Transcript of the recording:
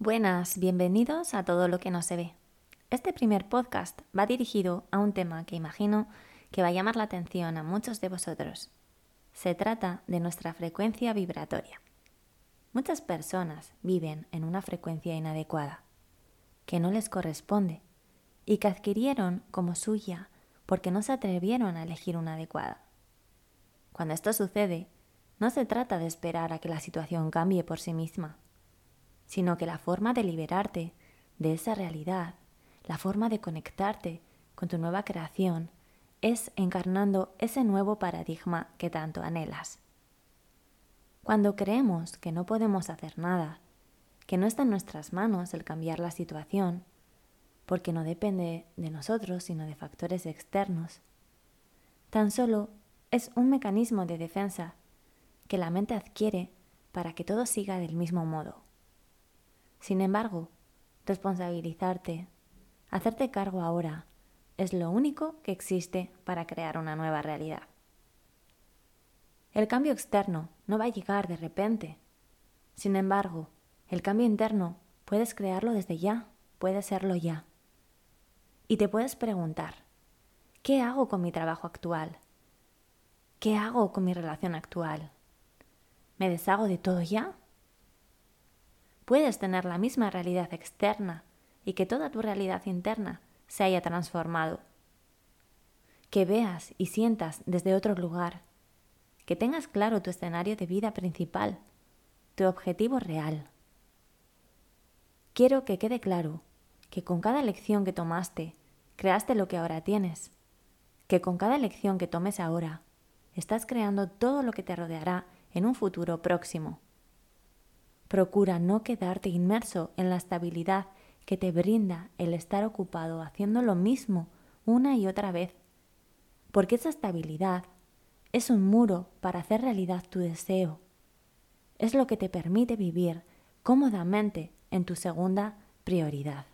Buenas, bienvenidos a todo lo que no se ve. Este primer podcast va dirigido a un tema que imagino que va a llamar la atención a muchos de vosotros. Se trata de nuestra frecuencia vibratoria. Muchas personas viven en una frecuencia inadecuada, que no les corresponde y que adquirieron como suya porque no se atrevieron a elegir una adecuada. Cuando esto sucede, no se trata de esperar a que la situación cambie por sí misma sino que la forma de liberarte de esa realidad, la forma de conectarte con tu nueva creación, es encarnando ese nuevo paradigma que tanto anhelas. Cuando creemos que no podemos hacer nada, que no está en nuestras manos el cambiar la situación, porque no depende de nosotros, sino de factores externos, tan solo es un mecanismo de defensa que la mente adquiere para que todo siga del mismo modo. Sin embargo, responsabilizarte, hacerte cargo ahora, es lo único que existe para crear una nueva realidad. El cambio externo no va a llegar de repente. Sin embargo, el cambio interno puedes crearlo desde ya, puede serlo ya. Y te puedes preguntar, ¿qué hago con mi trabajo actual? ¿Qué hago con mi relación actual? ¿Me deshago de todo ya? Puedes tener la misma realidad externa y que toda tu realidad interna se haya transformado. Que veas y sientas desde otro lugar, que tengas claro tu escenario de vida principal, tu objetivo real. Quiero que quede claro que con cada elección que tomaste, creaste lo que ahora tienes, que con cada elección que tomes ahora, estás creando todo lo que te rodeará en un futuro próximo. Procura no quedarte inmerso en la estabilidad que te brinda el estar ocupado haciendo lo mismo una y otra vez, porque esa estabilidad es un muro para hacer realidad tu deseo. Es lo que te permite vivir cómodamente en tu segunda prioridad.